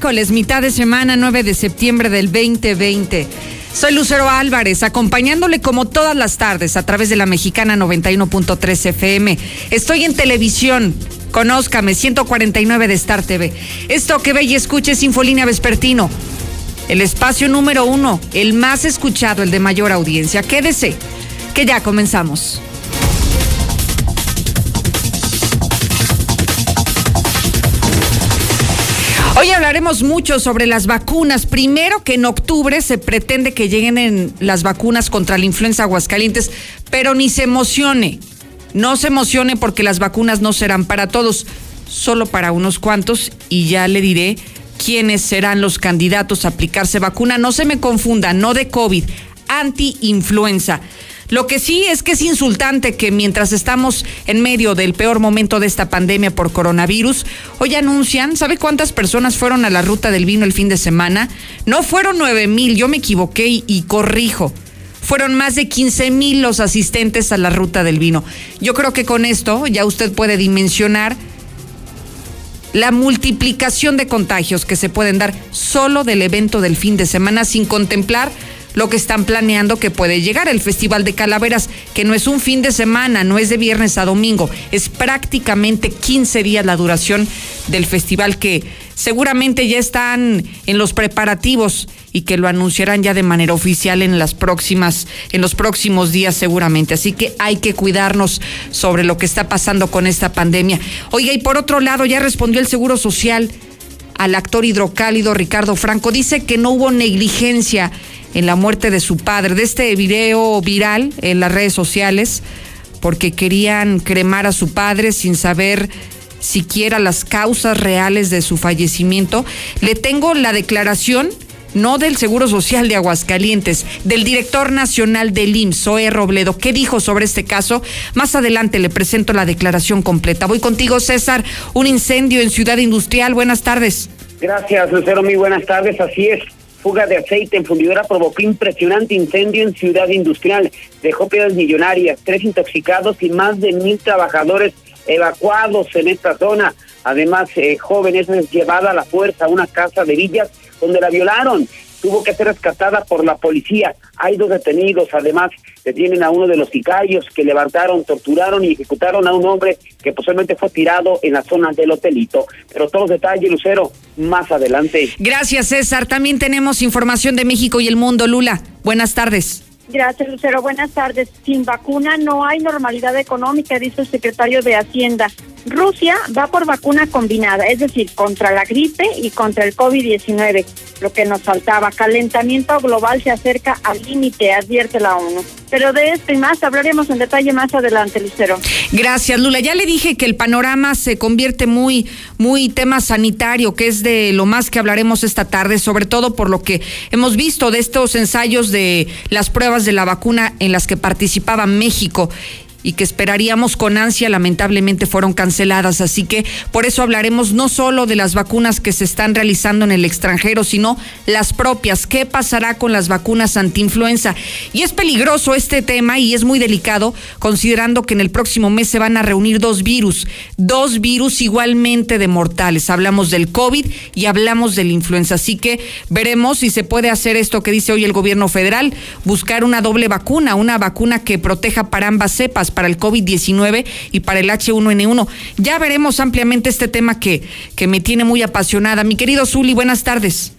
miércoles, mitad de semana, 9 de septiembre del 2020. Soy Lucero Álvarez, acompañándole como todas las tardes a través de la mexicana 91.3 FM. Estoy en televisión. Conózcame, 149 de Star TV. Esto que ve y escuche es Infolínea Vespertino. El espacio número uno, el más escuchado, el de mayor audiencia. Quédese, que ya comenzamos. Hoy hablaremos mucho sobre las vacunas. Primero que en octubre se pretende que lleguen las vacunas contra la influenza aguascalientes, pero ni se emocione. No se emocione porque las vacunas no serán para todos, solo para unos cuantos y ya le diré quiénes serán los candidatos a aplicarse vacuna. No se me confunda, no de COVID, anti-influenza. Lo que sí es que es insultante que mientras estamos en medio del peor momento de esta pandemia por coronavirus, hoy anuncian, ¿sabe cuántas personas fueron a la ruta del vino el fin de semana? No fueron nueve mil, yo me equivoqué y, y corrijo. Fueron más de 15 mil los asistentes a la ruta del vino. Yo creo que con esto ya usted puede dimensionar la multiplicación de contagios que se pueden dar solo del evento del fin de semana sin contemplar lo que están planeando que puede llegar el Festival de Calaveras, que no es un fin de semana, no es de viernes a domingo, es prácticamente 15 días la duración del festival que seguramente ya están en los preparativos y que lo anunciarán ya de manera oficial en las próximas en los próximos días seguramente. Así que hay que cuidarnos sobre lo que está pasando con esta pandemia. Oiga, y por otro lado ya respondió el Seguro Social al actor hidrocálido Ricardo Franco. Dice que no hubo negligencia en la muerte de su padre, de este video viral en las redes sociales, porque querían cremar a su padre sin saber siquiera las causas reales de su fallecimiento. Le tengo la declaración no del Seguro Social de Aguascalientes, del director nacional del IMSS, Zoe Robledo. ¿Qué dijo sobre este caso? Más adelante le presento la declaración completa. Voy contigo, César. Un incendio en Ciudad Industrial. Buenas tardes. Gracias, Lucero. Muy buenas tardes. Así es. Fuga de aceite en fundidora provocó impresionante incendio en Ciudad Industrial. Dejó piedras millonarias, tres intoxicados y más de mil trabajadores evacuados en esta zona. Además, eh, jóvenes llevada a la fuerza a una casa de villas donde la violaron. Tuvo que ser rescatada por la policía. Hay dos detenidos. Además, detienen a uno de los sicarios que levantaron, torturaron y ejecutaron a un hombre que posiblemente fue tirado en la zona del hotelito. Pero todos los detalles, Lucero, más adelante. Gracias, César. También tenemos información de México y el mundo. Lula, buenas tardes. Gracias, Lucero. Buenas tardes. Sin vacuna no hay normalidad económica, dice el secretario de Hacienda. Rusia va por vacuna combinada, es decir, contra la gripe y contra el COVID-19. Lo que nos faltaba, calentamiento global se acerca al límite, advierte la ONU. Pero de esto y más hablaremos en detalle más adelante, Lucero. Gracias, Lula. Ya le dije que el panorama se convierte muy, muy tema sanitario, que es de lo más que hablaremos esta tarde, sobre todo por lo que hemos visto de estos ensayos de las pruebas de la vacuna en las que participaba México y que esperaríamos con ansia, lamentablemente fueron canceladas. Así que por eso hablaremos no solo de las vacunas que se están realizando en el extranjero, sino las propias. ¿Qué pasará con las vacunas antiinfluenza? Y es peligroso este tema y es muy delicado, considerando que en el próximo mes se van a reunir dos virus, dos virus igualmente de mortales. Hablamos del COVID y hablamos de la influenza. Así que veremos si se puede hacer esto que dice hoy el gobierno federal, buscar una doble vacuna, una vacuna que proteja para ambas cepas para el COVID-19 y para el H1N1. Ya veremos ampliamente este tema que, que me tiene muy apasionada. Mi querido Zuli, buenas tardes.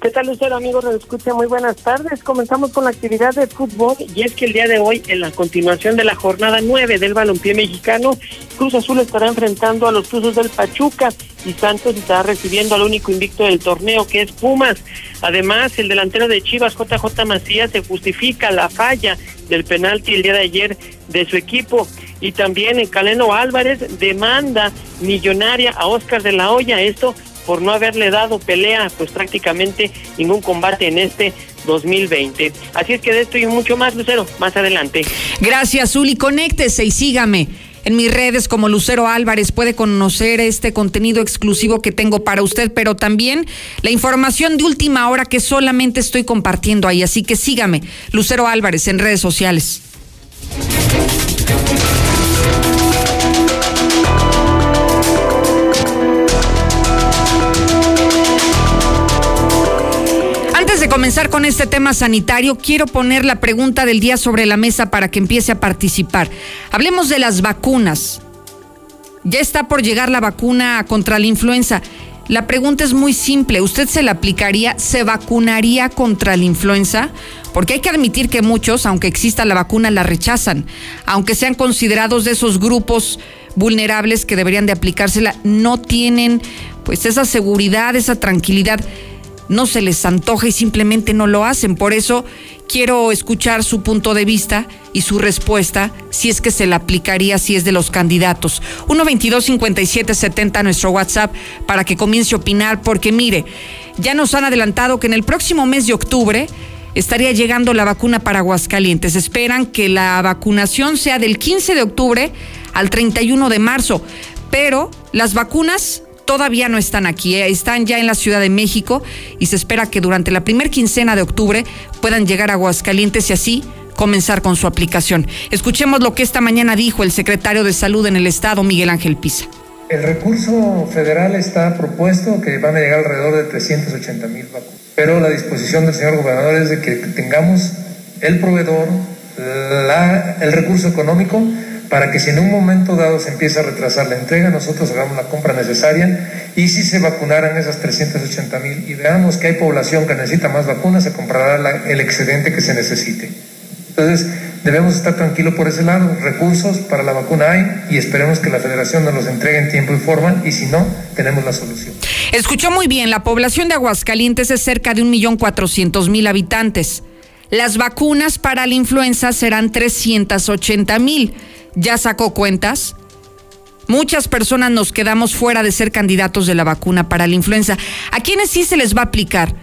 ¿Qué tal, Lucero, amigos? Nos escucha muy buenas tardes. Comenzamos con la actividad de fútbol y es que el día de hoy, en la continuación de la jornada 9 del balompié mexicano, Cruz Azul estará enfrentando a los Cruzos del Pachuca y Santos estará recibiendo al único invicto del torneo, que es Pumas. Además, el delantero de Chivas, JJ Macías, se justifica la falla del penalti el día de ayer de su equipo. Y también el Caleno Álvarez demanda millonaria a Oscar de la Hoya. Esto por no haberle dado pelea, pues prácticamente ningún combate en este 2020. Así es que de esto y mucho más, Lucero, más adelante. Gracias, Zuli. Conéctese y sígame. En mis redes como Lucero Álvarez puede conocer este contenido exclusivo que tengo para usted, pero también la información de última hora que solamente estoy compartiendo ahí. Así que sígame, Lucero Álvarez, en redes sociales. Comenzar con este tema sanitario, quiero poner la pregunta del día sobre la mesa para que empiece a participar. Hablemos de las vacunas. Ya está por llegar la vacuna contra la influenza. La pregunta es muy simple. ¿Usted se la aplicaría, se vacunaría contra la influenza? Porque hay que admitir que muchos, aunque exista la vacuna, la rechazan. Aunque sean considerados de esos grupos vulnerables que deberían de aplicársela, no tienen pues esa seguridad, esa tranquilidad. No se les antoja y simplemente no lo hacen. Por eso quiero escuchar su punto de vista y su respuesta si es que se la aplicaría si es de los candidatos. 122 57 70 nuestro WhatsApp para que comience a opinar porque mire, ya nos han adelantado que en el próximo mes de octubre estaría llegando la vacuna para Aguascalientes. Esperan que la vacunación sea del 15 de octubre al 31 de marzo, pero las vacunas todavía no están aquí, ¿eh? están ya en la Ciudad de México y se espera que durante la primer quincena de octubre puedan llegar a Aguascalientes y así comenzar con su aplicación. Escuchemos lo que esta mañana dijo el secretario de Salud en el Estado, Miguel Ángel Pisa. El recurso federal está propuesto que van a llegar alrededor de 380 mil vacunas, pero la disposición del señor gobernador es de que tengamos el proveedor, el recurso económico para que si en un momento dado se empieza a retrasar la entrega, nosotros hagamos la compra necesaria y si se vacunaran esas 380 mil y veamos que hay población que necesita más vacunas, se comprará el excedente que se necesite. Entonces, debemos estar tranquilos por ese lado. Recursos para la vacuna hay y esperemos que la federación nos los entregue en tiempo y forma y si no, tenemos la solución. Escuchó muy bien, la población de Aguascalientes es cerca de 1.400.000 habitantes. Las vacunas para la influenza serán 380 mil ya sacó cuentas. Muchas personas nos quedamos fuera de ser candidatos de la vacuna para la influenza. ¿A quiénes sí se les va a aplicar?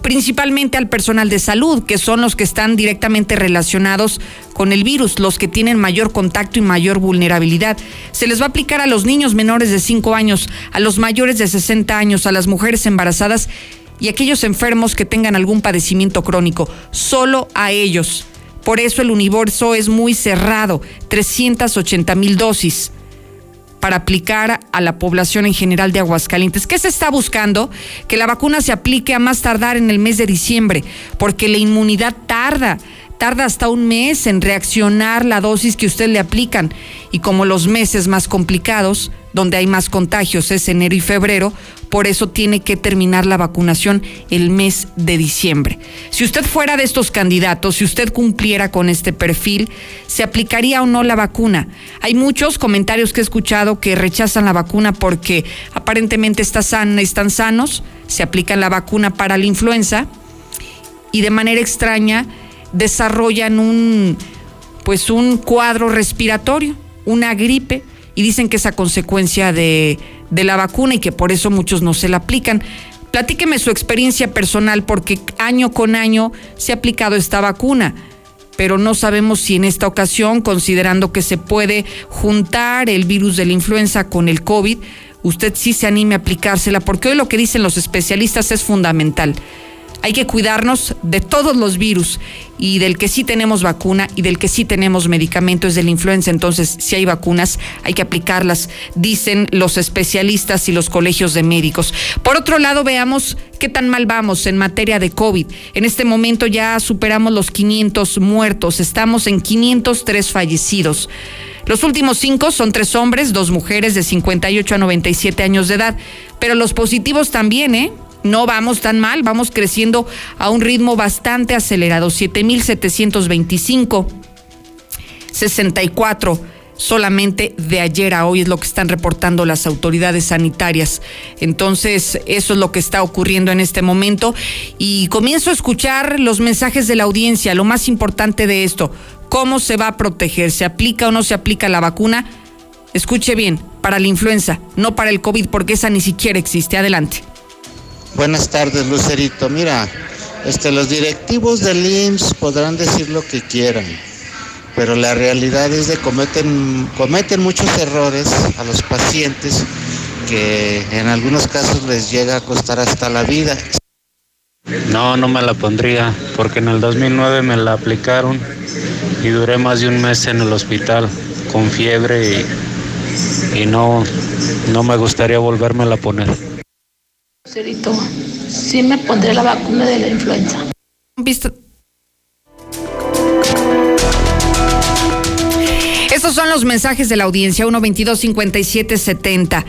Principalmente al personal de salud, que son los que están directamente relacionados con el virus, los que tienen mayor contacto y mayor vulnerabilidad. Se les va a aplicar a los niños menores de 5 años, a los mayores de 60 años, a las mujeres embarazadas y a aquellos enfermos que tengan algún padecimiento crónico. Solo a ellos. Por eso el universo es muy cerrado, 380 mil dosis para aplicar a la población en general de Aguascalientes. ¿Qué se está buscando? Que la vacuna se aplique a más tardar en el mes de diciembre, porque la inmunidad tarda tarda hasta un mes en reaccionar la dosis que usted le aplican. Y como los meses más complicados, donde hay más contagios, es enero y febrero, por eso tiene que terminar la vacunación el mes de diciembre. Si usted fuera de estos candidatos, si usted cumpliera con este perfil, ¿se aplicaría o no la vacuna? Hay muchos comentarios que he escuchado que rechazan la vacuna porque aparentemente está están sanos, se aplican la vacuna para la influenza y de manera extraña desarrollan un pues un cuadro respiratorio, una gripe, y dicen que es a consecuencia de, de la vacuna y que por eso muchos no se la aplican. Platíqueme su experiencia personal, porque año con año se ha aplicado esta vacuna, pero no sabemos si en esta ocasión, considerando que se puede juntar el virus de la influenza con el COVID, usted sí se anime a aplicársela, porque hoy lo que dicen los especialistas es fundamental hay que cuidarnos de todos los virus y del que sí tenemos vacuna y del que sí tenemos medicamentos de la influenza. Entonces, si hay vacunas, hay que aplicarlas, dicen los especialistas y los colegios de médicos. Por otro lado, veamos qué tan mal vamos en materia de COVID. En este momento ya superamos los 500 muertos, estamos en 503 fallecidos. Los últimos cinco son tres hombres, dos mujeres de 58 a 97 años de edad, pero los positivos también, ¿eh? No vamos tan mal, vamos creciendo a un ritmo bastante acelerado, 7.725, 64 solamente de ayer a hoy es lo que están reportando las autoridades sanitarias. Entonces, eso es lo que está ocurriendo en este momento y comienzo a escuchar los mensajes de la audiencia, lo más importante de esto, cómo se va a proteger, se aplica o no se aplica la vacuna. Escuche bien, para la influenza, no para el COVID, porque esa ni siquiera existe. Adelante. Buenas tardes, Lucerito. Mira, este, los directivos del IMSS podrán decir lo que quieran, pero la realidad es de cometen, cometen muchos errores a los pacientes que en algunos casos les llega a costar hasta la vida. No, no me la pondría, porque en el 2009 me la aplicaron y duré más de un mes en el hospital con fiebre y, y no, no me gustaría volverme a poner. Cerito, sí me pondré la vacuna de la influenza. visto. Estos son los mensajes de la audiencia 122 5770.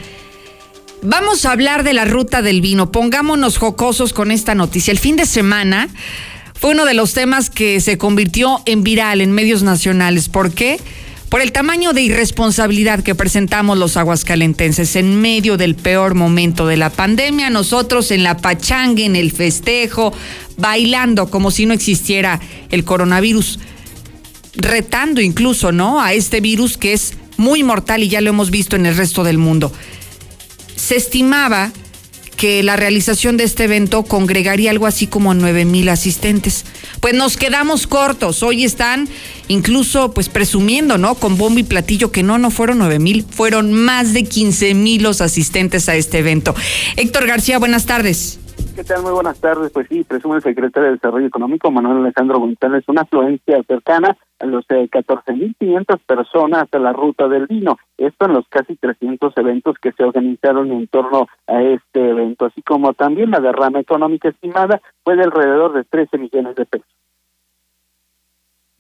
Vamos a hablar de la ruta del vino. Pongámonos jocosos con esta noticia. El fin de semana fue uno de los temas que se convirtió en viral en medios nacionales. ¿Por qué? Por el tamaño de irresponsabilidad que presentamos los aguascalentenses en medio del peor momento de la pandemia, nosotros en la pachanga, en el festejo, bailando como si no existiera el coronavirus, retando incluso, ¿no? A este virus que es muy mortal y ya lo hemos visto en el resto del mundo. Se estimaba que la realización de este evento congregaría algo así como nueve mil asistentes. Pues nos quedamos cortos. Hoy están incluso pues presumiendo, ¿no? Con bombo y platillo que no, no fueron nueve mil, fueron más de 15 mil los asistentes a este evento. Héctor García, buenas tardes. ¿Qué tal? Muy buenas tardes. Pues sí, presume el secretario de Desarrollo Económico, Manuel Alejandro González, una afluencia cercana a los eh, 14.500 personas a la ruta del vino. Esto en los casi 300 eventos que se organizaron en torno a este evento, así como también la derrama económica estimada fue de alrededor de 13 millones de pesos.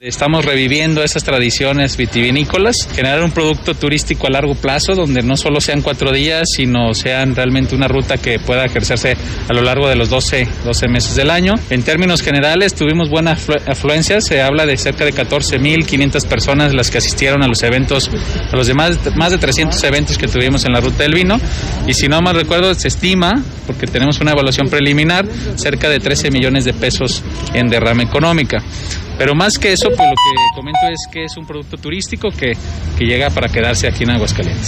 Estamos reviviendo esas tradiciones vitivinícolas, generar un producto turístico a largo plazo donde no solo sean cuatro días, sino sean realmente una ruta que pueda ejercerse a lo largo de los 12, 12 meses del año. En términos generales, tuvimos buena afluencia, se habla de cerca de 14.500 personas las que asistieron a los eventos, a los demás, más de 300 eventos que tuvimos en la ruta del vino. Y si no mal recuerdo, se estima, porque tenemos una evaluación preliminar, cerca de 13 millones de pesos en derrama económica. Pero más que eso, pues lo que comento es que es un producto turístico que, que llega para quedarse aquí en Aguascalientes.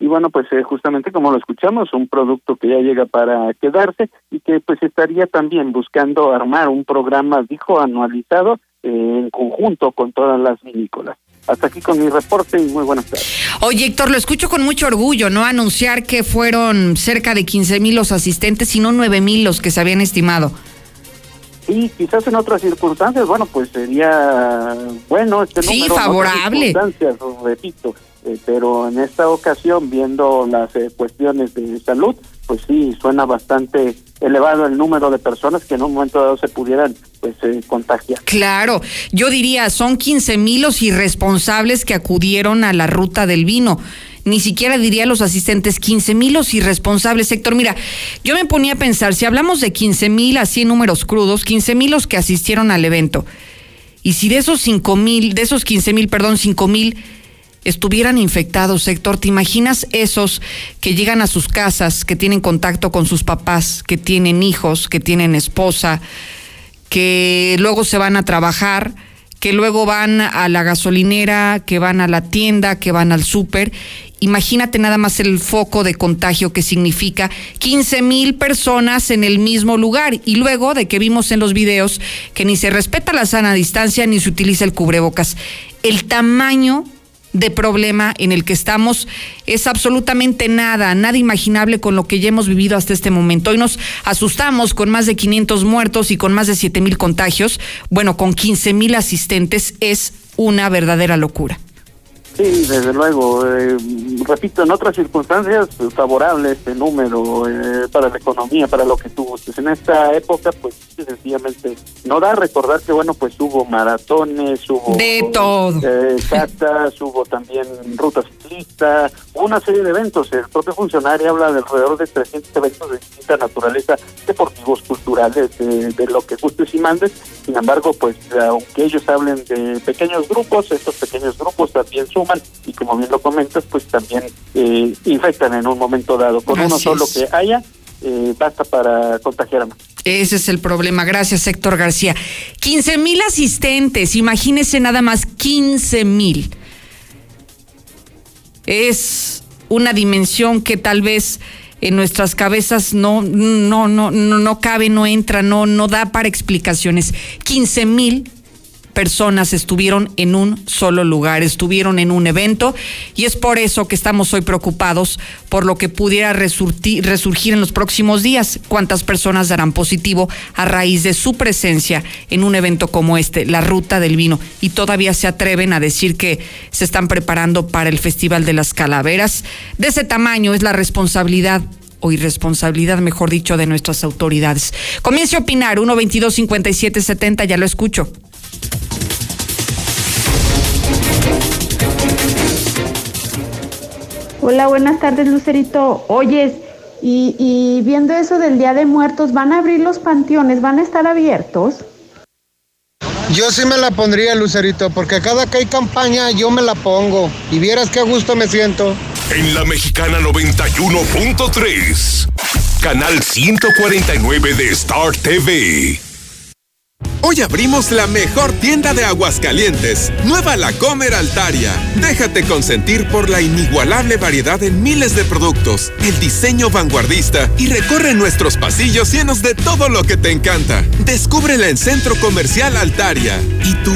Y bueno, pues eh, justamente como lo escuchamos, un producto que ya llega para quedarse y que pues estaría también buscando armar un programa, dijo, anualizado eh, en conjunto con todas las vinícolas. Hasta aquí con mi reporte y muy buenas tardes. Oye, Héctor, lo escucho con mucho orgullo, ¿no? Anunciar que fueron cerca de 15 mil los asistentes y no 9 mil los que se habían estimado. Sí, quizás en otras circunstancias, bueno, pues sería bueno este Sí, número. en otras favorable. circunstancias, repito, eh, pero en esta ocasión, viendo las eh, cuestiones de salud, pues sí, suena bastante elevado el número de personas que en un momento dado se pudieran pues eh, contagiar. Claro, yo diría, son 15 mil los irresponsables que acudieron a la ruta del vino. Ni siquiera diría los asistentes, 15 mil los irresponsables. Héctor, mira, yo me ponía a pensar, si hablamos de 15 mil así en números crudos, 15 mil los que asistieron al evento, y si de esos 5 mil, de esos 15 mil, perdón, 5 mil estuvieran infectados, Héctor, ¿te imaginas esos que llegan a sus casas, que tienen contacto con sus papás, que tienen hijos, que tienen esposa, que luego se van a trabajar, que luego van a la gasolinera, que van a la tienda, que van al súper. Imagínate nada más el foco de contagio que significa 15 mil personas en el mismo lugar. Y luego de que vimos en los videos que ni se respeta la sana distancia ni se utiliza el cubrebocas. El tamaño de problema en el que estamos es absolutamente nada, nada imaginable con lo que ya hemos vivido hasta este momento. Hoy nos asustamos con más de 500 muertos y con más de 7 mil contagios. Bueno, con 15 mil asistentes es una verdadera locura. Sí, desde luego. eh, repito, en otras circunstancias, pues, favorable este número eh, para la economía, para lo que tú gustes. En esta época, pues sencillamente no da recordar que, bueno, pues hubo maratones, hubo. De todo. Eh, catas, hubo también rutas ciclistas, una serie de eventos. El propio funcionario habla de alrededor de 300 eventos de distinta naturaleza, deportivos, culturales, de, de lo que gustes y mandes. Sin embargo, pues aunque ellos hablen de pequeños grupos, estos pequeños grupos también suman y como bien lo comentas, pues también eh, infectan en un momento dado. Con uno solo es. que haya, eh, basta para contagiar a más. Ese es el problema. Gracias, Héctor García. 15 mil asistentes, imagínese nada más 15 mil. Es una dimensión que tal vez en nuestras cabezas no, no, no, no, no cabe, no entra, no, no da para explicaciones. 15 mil personas estuvieron en un solo lugar, estuvieron en un evento y es por eso que estamos hoy preocupados por lo que pudiera resurgir en los próximos días. ¿Cuántas personas darán positivo a raíz de su presencia en un evento como este, la Ruta del Vino? Y todavía se atreven a decir que se están preparando para el Festival de las Calaveras. De ese tamaño es la responsabilidad o irresponsabilidad, mejor dicho, de nuestras autoridades. Comience a opinar, 122 5770 ya lo escucho. Hola, buenas tardes, Lucerito. Oyes, y, y viendo eso del Día de Muertos, ¿van a abrir los panteones? ¿Van a estar abiertos? Yo sí me la pondría, Lucerito, porque cada que hay campaña yo me la pongo. Y vieras qué a gusto me siento. En la Mexicana 91.3, canal 149 de Star TV. Hoy abrimos la mejor tienda de Aguascalientes, Nueva La Comer Altaria. Déjate consentir por la inigualable variedad en miles de productos, el diseño vanguardista y recorre nuestros pasillos llenos de todo lo que te encanta. Descúbrela en Centro Comercial Altaria. ¿Y tú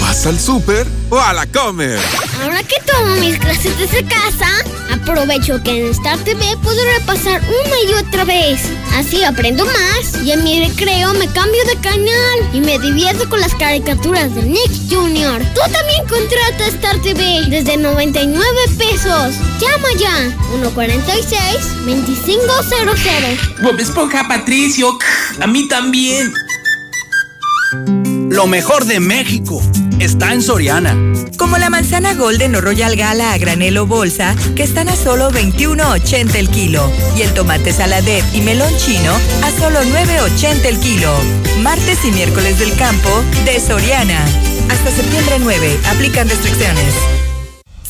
vas al súper o a la comer? Ahora que tomo mis clases desde casa, aprovecho que en Star TV puedo repasar una y otra vez. Así aprendo más y en mi recreo me cambio de canal y me divierto con las caricaturas de Nick Jr. Tú también contrata Star TV desde 99 pesos. Llama ya 146-2500. Bob Esponja Patricio, a mí también. Lo mejor de México está en Soriana. Como la manzana Golden o Royal Gala a granel o bolsa, que están a solo 21.80 el kilo. Y el tomate saladet y melón chino a solo 9.80 el kilo. Martes y miércoles del campo de Soriana. Hasta septiembre 9. Aplican restricciones.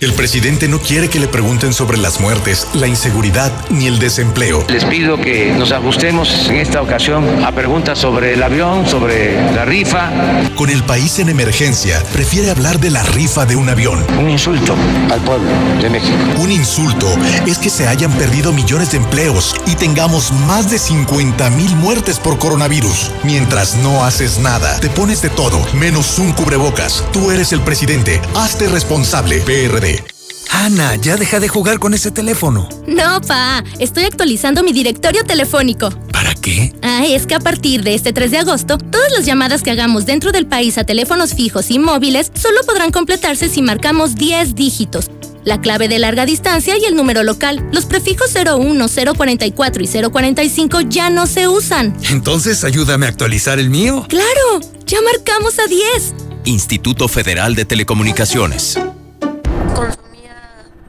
El presidente no quiere que le pregunten sobre las muertes, la inseguridad ni el desempleo. Les pido que nos ajustemos en esta ocasión a preguntas sobre el avión, sobre la rifa. Con el país en emergencia, prefiere hablar de la rifa de un avión. Un insulto al pueblo de México. Un insulto es que se hayan perdido millones de empleos y tengamos más de 50 mil muertes por coronavirus. Mientras no haces nada, te pones de todo, menos un cubrebocas. Tú eres el presidente. Hazte responsable. PRD. Ana, ya deja de jugar con ese teléfono. No, pa, estoy actualizando mi directorio telefónico. ¿Para qué? Ah, es que a partir de este 3 de agosto, todas las llamadas que hagamos dentro del país a teléfonos fijos y móviles solo podrán completarse si marcamos 10 dígitos. La clave de larga distancia y el número local. Los prefijos 01, 044 y 045 ya no se usan. Entonces ayúdame a actualizar el mío. ¡Claro! Ya marcamos a 10. Instituto Federal de Telecomunicaciones.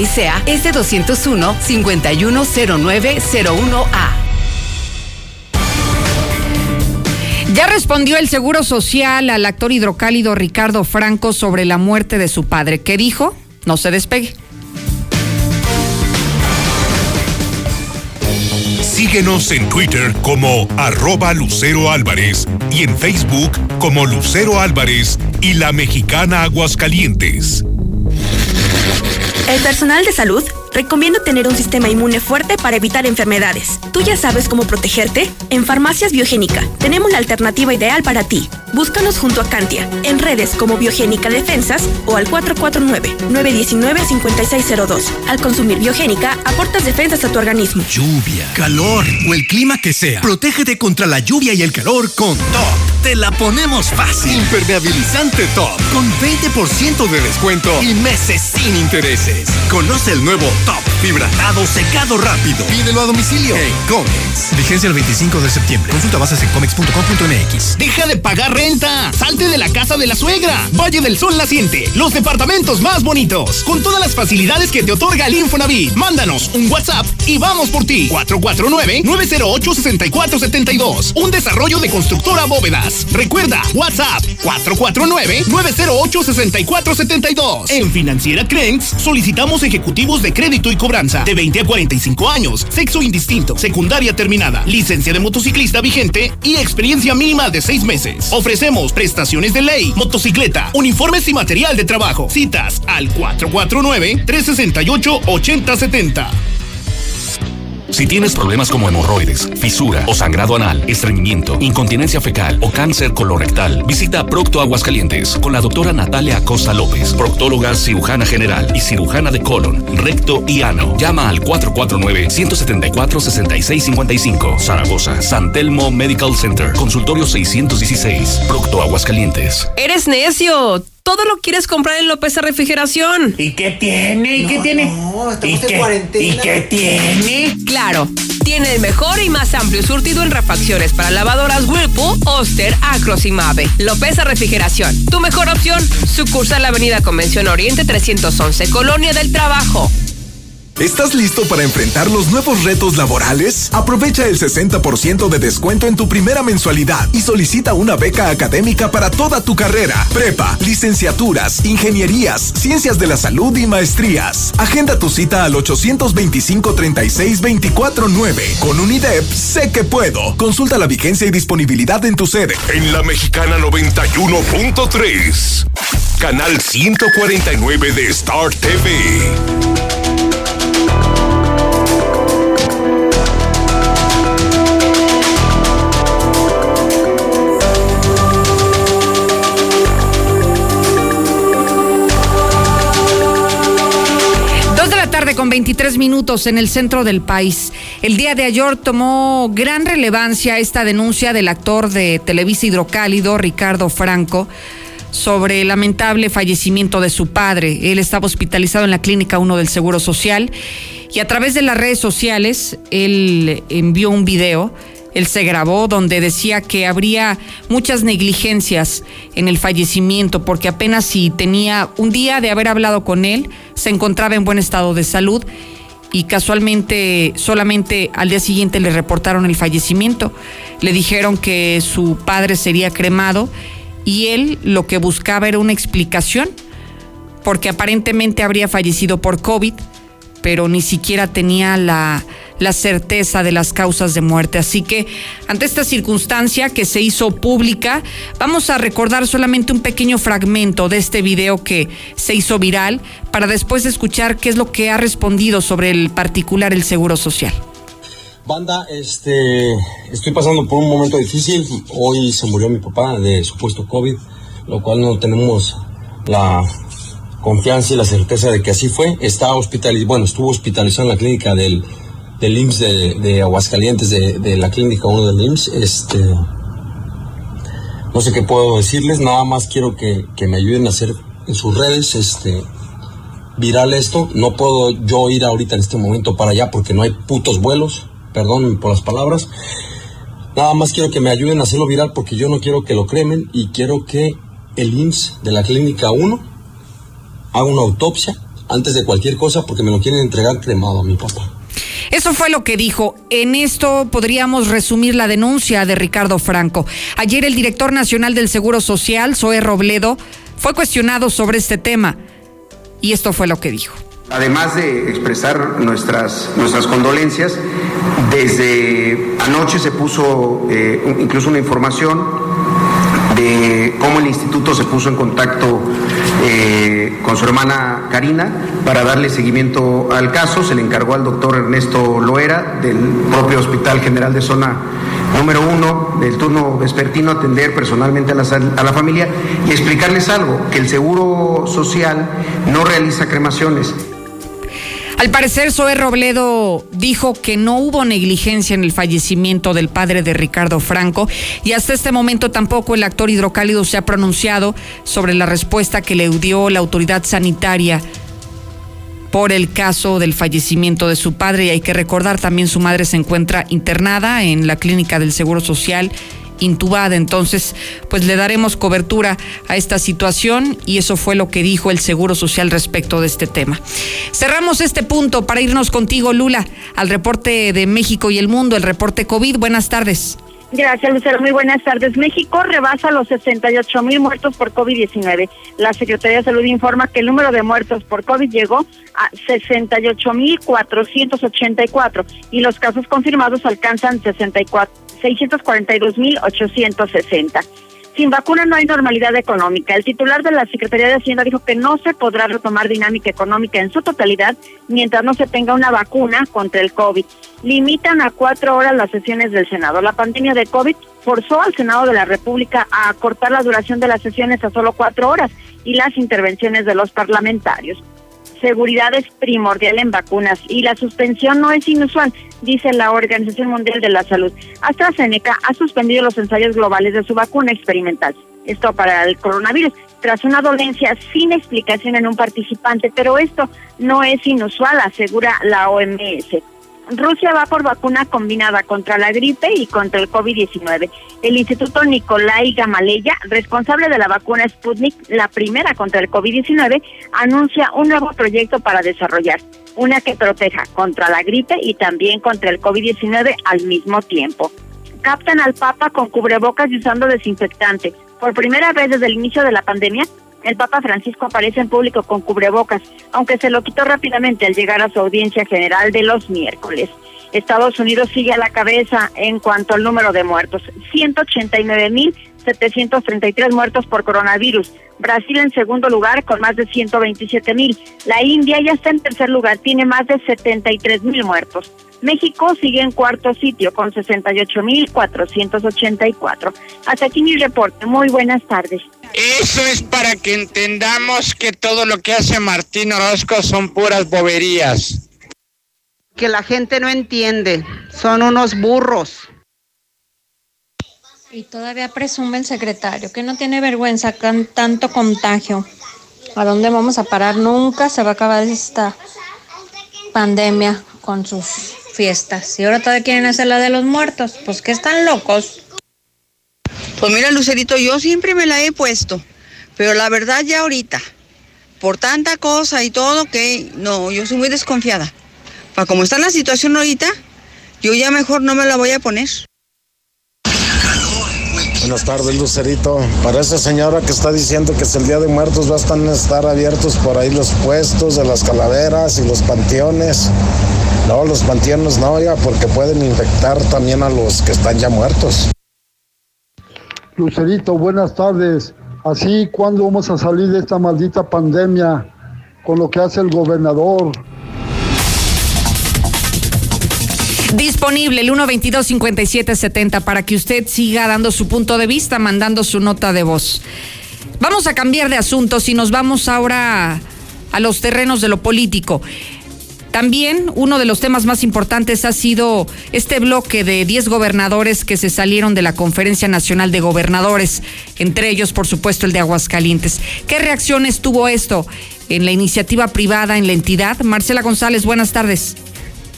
ICEA S201-510901A. Ya respondió el Seguro Social al actor hidrocálido Ricardo Franco sobre la muerte de su padre. ¿Qué dijo? No se despegue. Síguenos en Twitter como arroba Lucero Álvarez y en Facebook como Lucero Álvarez y la mexicana Aguascalientes. El personal de salud recomienda tener un sistema inmune fuerte para evitar enfermedades. ¿Tú ya sabes cómo protegerte? En Farmacias Biogénica tenemos la alternativa ideal para ti. Búscanos junto a Cantia, en redes como Biogénica Defensas o al 449-919-5602. Al consumir Biogénica, aportas defensas a tu organismo. Lluvia, calor o el clima que sea. Protégete contra la lluvia y el calor con Top. Te la ponemos fácil. Impermeabilizante Top. Con 20% de descuento y meses sin intereses. Conoce el nuevo Top Fibratado secado rápido. Pídelo a domicilio en Comex. Vigencia el 25 de septiembre. Consulta bases en comex.com.mx. Deja de pagar renta. Salte de la casa de la suegra. Valle del Sol Naciente. Los departamentos más bonitos. Con todas las facilidades que te otorga el Infonavit. Mándanos un WhatsApp y vamos por ti. 449-908-6472. Un desarrollo de constructora bóvedas. Recuerda, WhatsApp 449-908-6472. En Financiera Crenx solicitamos ejecutivos de crédito y cobranza de 20 a 45 años, sexo indistinto, secundaria terminada, licencia de motociclista vigente y experiencia mínima de 6 meses. Ofrecemos prestaciones de ley, motocicleta, uniformes y material de trabajo. Citas al 449-368-8070. Si tienes problemas como hemorroides, fisura o sangrado anal, estreñimiento, incontinencia fecal o cáncer colorectal, visita Procto Aguascalientes con la doctora Natalia Acosta López, proctóloga cirujana general y cirujana de colon, recto y ano. Llama al 449-174-6655. Zaragoza, San Telmo Medical Center, consultorio 616, Procto Aguascalientes. ¡Eres necio! Todo lo quieres comprar en López Refrigeración. ¿Y qué tiene? ¿Y qué tiene? No, estamos ¿Y en qué? cuarentena. ¿Y qué tiene? Claro, tiene el mejor y más amplio surtido en refacciones para lavadoras Whirlpool, Oster, Acros y Mave. López Refrigeración, tu mejor opción. Sucursal Avenida Convención Oriente 311, Colonia del Trabajo. ¿Estás listo para enfrentar los nuevos retos laborales? Aprovecha el 60% de descuento en tu primera mensualidad y solicita una beca académica para toda tu carrera. Prepa, licenciaturas, ingenierías, ciencias de la salud y maestrías. Agenda tu cita al 825-36-249. Con UNIDEP, sé que puedo. Consulta la vigencia y disponibilidad en tu sede. En la Mexicana 91.3, canal 149 de Star TV. Con 23 minutos en el centro del país. El día de ayer tomó gran relevancia esta denuncia del actor de Televisa Hidrocálido, Ricardo Franco, sobre el lamentable fallecimiento de su padre. Él estaba hospitalizado en la Clínica 1 del Seguro Social y a través de las redes sociales él envió un video. Él se grabó donde decía que habría muchas negligencias en el fallecimiento porque apenas si tenía un día de haber hablado con él, se encontraba en buen estado de salud y casualmente solamente al día siguiente le reportaron el fallecimiento. Le dijeron que su padre sería cremado y él lo que buscaba era una explicación porque aparentemente habría fallecido por COVID, pero ni siquiera tenía la, la certeza de las causas de muerte. Así que ante esta circunstancia que se hizo pública, vamos a recordar solamente un pequeño fragmento de este video que se hizo viral para después escuchar qué es lo que ha respondido sobre el particular el Seguro Social. Banda, este, estoy pasando por un momento difícil. Hoy se murió mi papá de supuesto COVID, lo cual no tenemos la confianza y la certeza de que así fue. Está hospitalizado, bueno, estuvo hospitalizado en la clínica del, del IMSS de, Aguascalientes, de, de, la clínica 1 del IMSS. Este, no sé qué puedo decirles, nada más quiero que, que me ayuden a hacer en sus redes este, viral esto. No puedo yo ir ahorita en este momento para allá porque no hay putos vuelos, perdón por las palabras. Nada más quiero que me ayuden a hacerlo viral porque yo no quiero que lo cremen y quiero que el IMSS de la clínica 1 haga una autopsia antes de cualquier cosa porque me lo quieren entregar cremado a mi papá. Eso fue lo que dijo. En esto podríamos resumir la denuncia de Ricardo Franco. Ayer el director nacional del Seguro Social, Zoe Robledo, fue cuestionado sobre este tema y esto fue lo que dijo. Además de expresar nuestras, nuestras condolencias, desde anoche se puso eh, incluso una información de cómo el instituto se puso en contacto eh, con su hermana Karina para darle seguimiento al caso. Se le encargó al doctor Ernesto Loera del propio Hospital General de Zona número uno del turno vespertino atender personalmente a la, a la familia y explicarles algo, que el Seguro Social no realiza cremaciones. Al parecer, Zoe Robledo dijo que no hubo negligencia en el fallecimiento del padre de Ricardo Franco y hasta este momento tampoco el actor hidrocálido se ha pronunciado sobre la respuesta que le dio la autoridad sanitaria por el caso del fallecimiento de su padre. Y hay que recordar también su madre se encuentra internada en la clínica del Seguro Social intubada. Entonces, pues le daremos cobertura a esta situación y eso fue lo que dijo el Seguro Social respecto de este tema. Cerramos este punto para irnos contigo, Lula, al reporte de México y el mundo, el reporte COVID. Buenas tardes. Gracias, Lucero. Muy buenas tardes. México rebasa los 68 mil muertos por COVID-19. La Secretaría de Salud informa que el número de muertos por COVID llegó a 68 mil 484 y los casos confirmados alcanzan 64 642.860. Sin vacuna no hay normalidad económica. El titular de la Secretaría de Hacienda dijo que no se podrá retomar dinámica económica en su totalidad mientras no se tenga una vacuna contra el COVID. Limitan a cuatro horas las sesiones del Senado. La pandemia de COVID forzó al Senado de la República a acortar la duración de las sesiones a solo cuatro horas y las intervenciones de los parlamentarios seguridad es primordial en vacunas y la suspensión no es inusual, dice la Organización Mundial de la Salud. AstraZeneca ha suspendido los ensayos globales de su vacuna experimental. Esto para el coronavirus, tras una dolencia sin explicación en un participante, pero esto no es inusual, asegura la OMS. Rusia va por vacuna combinada contra la gripe y contra el COVID-19. El Instituto Nikolai Gamaleya, responsable de la vacuna Sputnik, la primera contra el COVID-19, anuncia un nuevo proyecto para desarrollar, una que proteja contra la gripe y también contra el COVID-19 al mismo tiempo. Captan al Papa con cubrebocas y usando desinfectante. Por primera vez desde el inicio de la pandemia, el Papa Francisco aparece en público con cubrebocas, aunque se lo quitó rápidamente al llegar a su audiencia general de los miércoles. Estados Unidos sigue a la cabeza en cuanto al número de muertos, 189.733 muertos por coronavirus. Brasil en segundo lugar con más de 127.000. La India ya está en tercer lugar, tiene más de 73.000 muertos. México sigue en cuarto sitio con 68.484. Hasta aquí mi reporte. Muy buenas tardes. Eso es para que entendamos que todo lo que hace Martín Orozco son puras boberías. Que la gente no entiende, son unos burros. Y todavía presume el secretario que no tiene vergüenza con tanto contagio. ¿A dónde vamos a parar? Nunca se va a acabar esta pandemia con sus fiestas. Y ahora todavía quieren hacer la de los muertos. Pues que están locos. Pues mira, Lucerito, yo siempre me la he puesto, pero la verdad ya ahorita, por tanta cosa y todo, que no, yo soy muy desconfiada. Para como está la situación ahorita, yo ya mejor no me la voy a poner. Buenas tardes, Lucerito. Para esa señora que está diciendo que es el Día de Muertos, a estar abiertos por ahí los puestos de las calaveras y los panteones. No, los panteones no, ya, porque pueden infectar también a los que están ya muertos. Lucerito, buenas tardes. Así, ¿cuándo vamos a salir de esta maldita pandemia con lo que hace el gobernador? Disponible el 122-5770 para que usted siga dando su punto de vista, mandando su nota de voz. Vamos a cambiar de asuntos y nos vamos ahora a los terrenos de lo político. También uno de los temas más importantes ha sido este bloque de 10 gobernadores que se salieron de la Conferencia Nacional de Gobernadores, entre ellos, por supuesto, el de Aguascalientes. ¿Qué reacciones tuvo esto en la iniciativa privada, en la entidad? Marcela González, buenas tardes.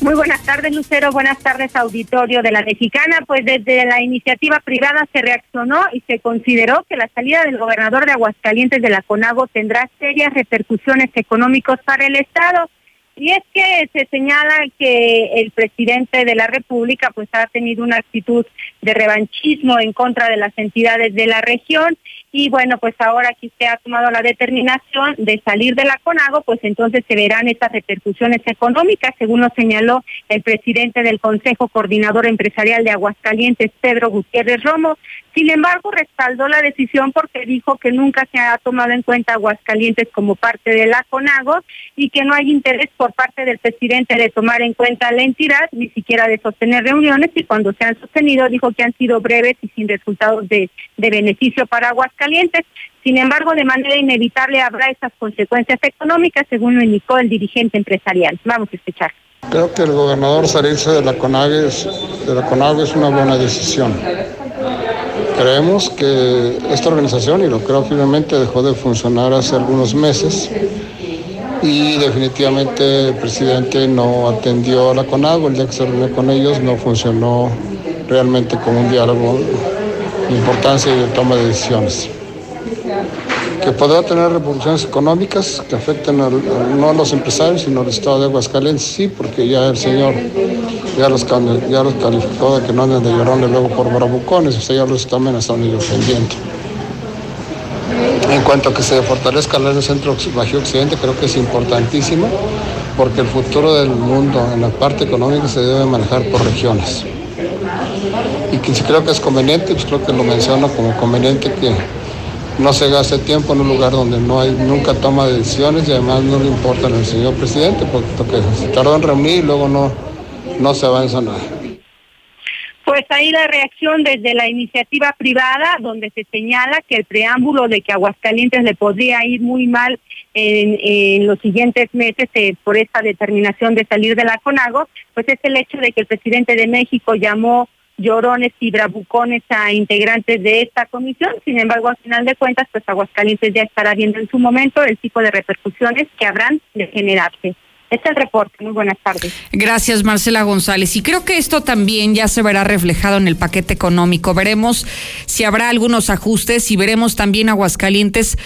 Muy buenas tardes, Lucero. Buenas tardes, auditorio de la Mexicana. Pues desde la iniciativa privada se reaccionó y se consideró que la salida del gobernador de Aguascalientes de la CONAGO tendrá serias repercusiones económicas para el Estado. Y es que se señala que el presidente de la República pues ha tenido una actitud de revanchismo en contra de las entidades de la región y bueno, pues ahora que se ha tomado la determinación de salir de la CONAGO, pues entonces se verán estas repercusiones económicas, según lo señaló el presidente del Consejo Coordinador Empresarial de Aguascalientes, Pedro Gutiérrez Romo. Sin embargo, respaldó la decisión porque dijo que nunca se ha tomado en cuenta Aguascalientes como parte de la CONAGO y que no hay interés por parte del presidente de tomar en cuenta la entidad, ni siquiera de sostener reuniones y cuando se han sostenido dijo que han sido breves y sin resultados de, de beneficio para Aguascalientes calientes. Sin embargo, de manera inevitable habrá esas consecuencias económicas, según lo indicó el dirigente empresarial. Vamos a escuchar. Creo que el gobernador salirse de la CONAGUE es, de la CONAGUE es una buena decisión. Creemos que esta organización, y lo creo firmemente, dejó de funcionar hace algunos meses y definitivamente el presidente no atendió a la CONAGO, el día que se reunió con ellos no funcionó realmente como un diálogo importancia de toma de decisiones. Que podrá tener repercusiones económicas que afecten no a los empresarios, sino al Estado de Aguascalientes, sí, porque ya el señor ya los, ya los calificó de que no anden de llorones luego por bravucones, o sea, ya los está amenazando y pendiente. En cuanto a que se fortalezca el centro Bajío Occidente, creo que es importantísimo, porque el futuro del mundo en la parte económica se debe manejar por regiones y que si creo que es conveniente, pues creo que lo menciono como conveniente que no se gaste tiempo en un lugar donde no hay nunca toma de decisiones y además no le importa al señor presidente porque se tardó en reunir y luego no, no se avanza nada. Pues ahí la reacción desde la iniciativa privada, donde se señala que el preámbulo de que Aguascalientes le podría ir muy mal en, los siguientes meses eh, por esta determinación de salir de la CONAGO, pues es el hecho de que el presidente de México llamó llorones y bravucones a integrantes de esta comisión. Sin embargo, al final de cuentas, pues Aguascalientes ya estará viendo en su momento el tipo de repercusiones que habrán de generarse. Este es el reporte. Muy buenas tardes. Gracias, Marcela González. Y creo que esto también ya se verá reflejado en el paquete económico. Veremos si habrá algunos ajustes y veremos también Aguascalientes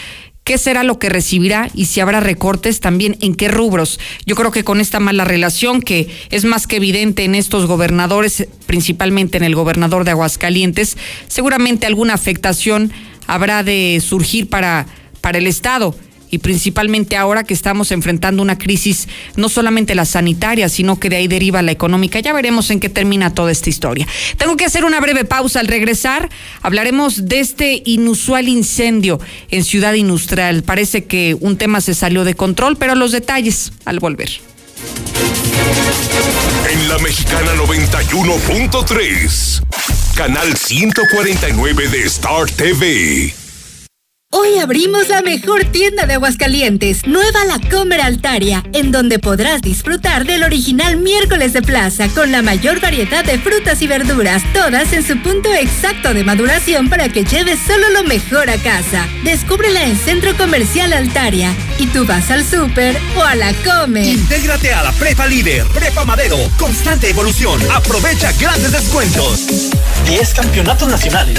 qué será lo que recibirá y si habrá recortes también en qué rubros. Yo creo que con esta mala relación que es más que evidente en estos gobernadores, principalmente en el gobernador de Aguascalientes, seguramente alguna afectación habrá de surgir para, para el Estado y principalmente ahora que estamos enfrentando una crisis no solamente la sanitaria, sino que de ahí deriva la económica. Ya veremos en qué termina toda esta historia. Tengo que hacer una breve pausa al regresar. Hablaremos de este inusual incendio en Ciudad Industrial. Parece que un tema se salió de control, pero los detalles al volver. En la Mexicana 91.3, canal 149 de Star TV. Hoy abrimos la mejor tienda de Aguascalientes, Nueva La Comer Altaria, en donde podrás disfrutar del original miércoles de plaza con la mayor variedad de frutas y verduras, todas en su punto exacto de maduración para que lleves solo lo mejor a casa. Descúbrela en Centro Comercial Altaria y tú vas al súper o a la Comer. Intégrate a la Prepa Líder, Prepa Madero, constante evolución. Aprovecha grandes descuentos. 10 campeonatos nacionales.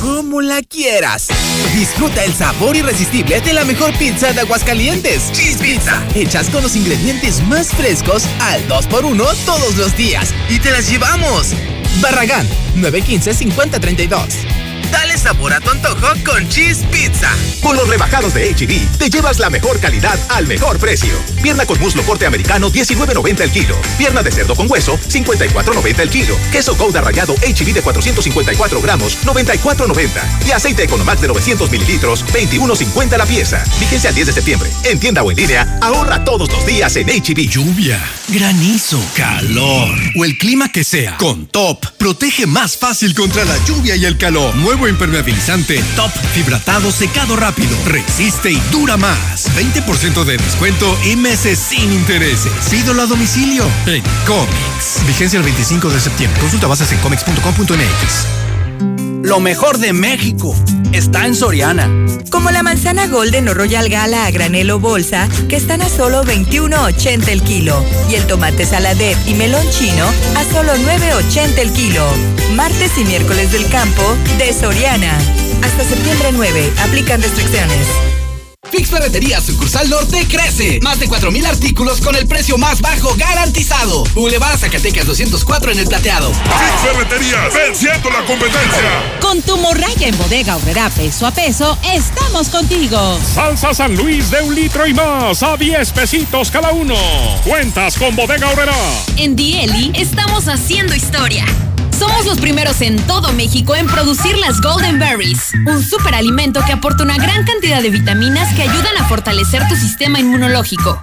como la quieras. Disfruta el sabor irresistible de la mejor pizza de Aguascalientes. Cheese Pizza. Hechas con los ingredientes más frescos al 2x1 todos los días. Y te las llevamos. Barragán, 915-5032. Dale sabor a tu antojo con Cheese Pizza. Con los rebajados de HB, te llevas la mejor calidad al mejor precio. Pierna con muslo corte americano, 19.90 el kilo. Pierna de cerdo con hueso, 54.90 el kilo. Queso Gouda rallado HB de 454 gramos, 94.90. Y aceite Economax de 900 mililitros, 21.50 la pieza. Vigencia al 10 de septiembre. En tienda o en línea, ahorra todos los días en HB. Lluvia, granizo, calor o el clima que sea. Con Top, protege más fácil contra la lluvia y el calor. Nuevo impermeabilizante Top Fibratado secado rápido. Resiste y dura más. 20% de descuento y meses sin intereses. Pídolo a domicilio en Comics. Vigencia el 25 de septiembre. Consulta bases en comics.com.mx. Lo mejor de México está en Soriana. Como la manzana Golden o Royal Gala a granelo bolsa, que están a solo 21.80 el kilo. Y el tomate saladet y melón chino a solo 9.80 el kilo. Martes y miércoles del campo de Soriana. Hasta septiembre 9. Aplican restricciones. Fix Ferretería Sucursal Norte crece. Más de 4.000 artículos con el precio más bajo garantizado. Boulevard Zacatecas 204 en el plateado. Fix Ferretería, venciendo la competencia. Con tu morraya en bodega horrera peso a peso, estamos contigo. Salsa San Luis de un litro y más a 10 pesitos cada uno. Cuentas con bodega horrera. En Dieli estamos haciendo historia. Somos los primeros en todo México en producir las Golden Berries, un superalimento que aporta una gran cantidad de vitaminas que ayudan a fortalecer tu sistema inmunológico.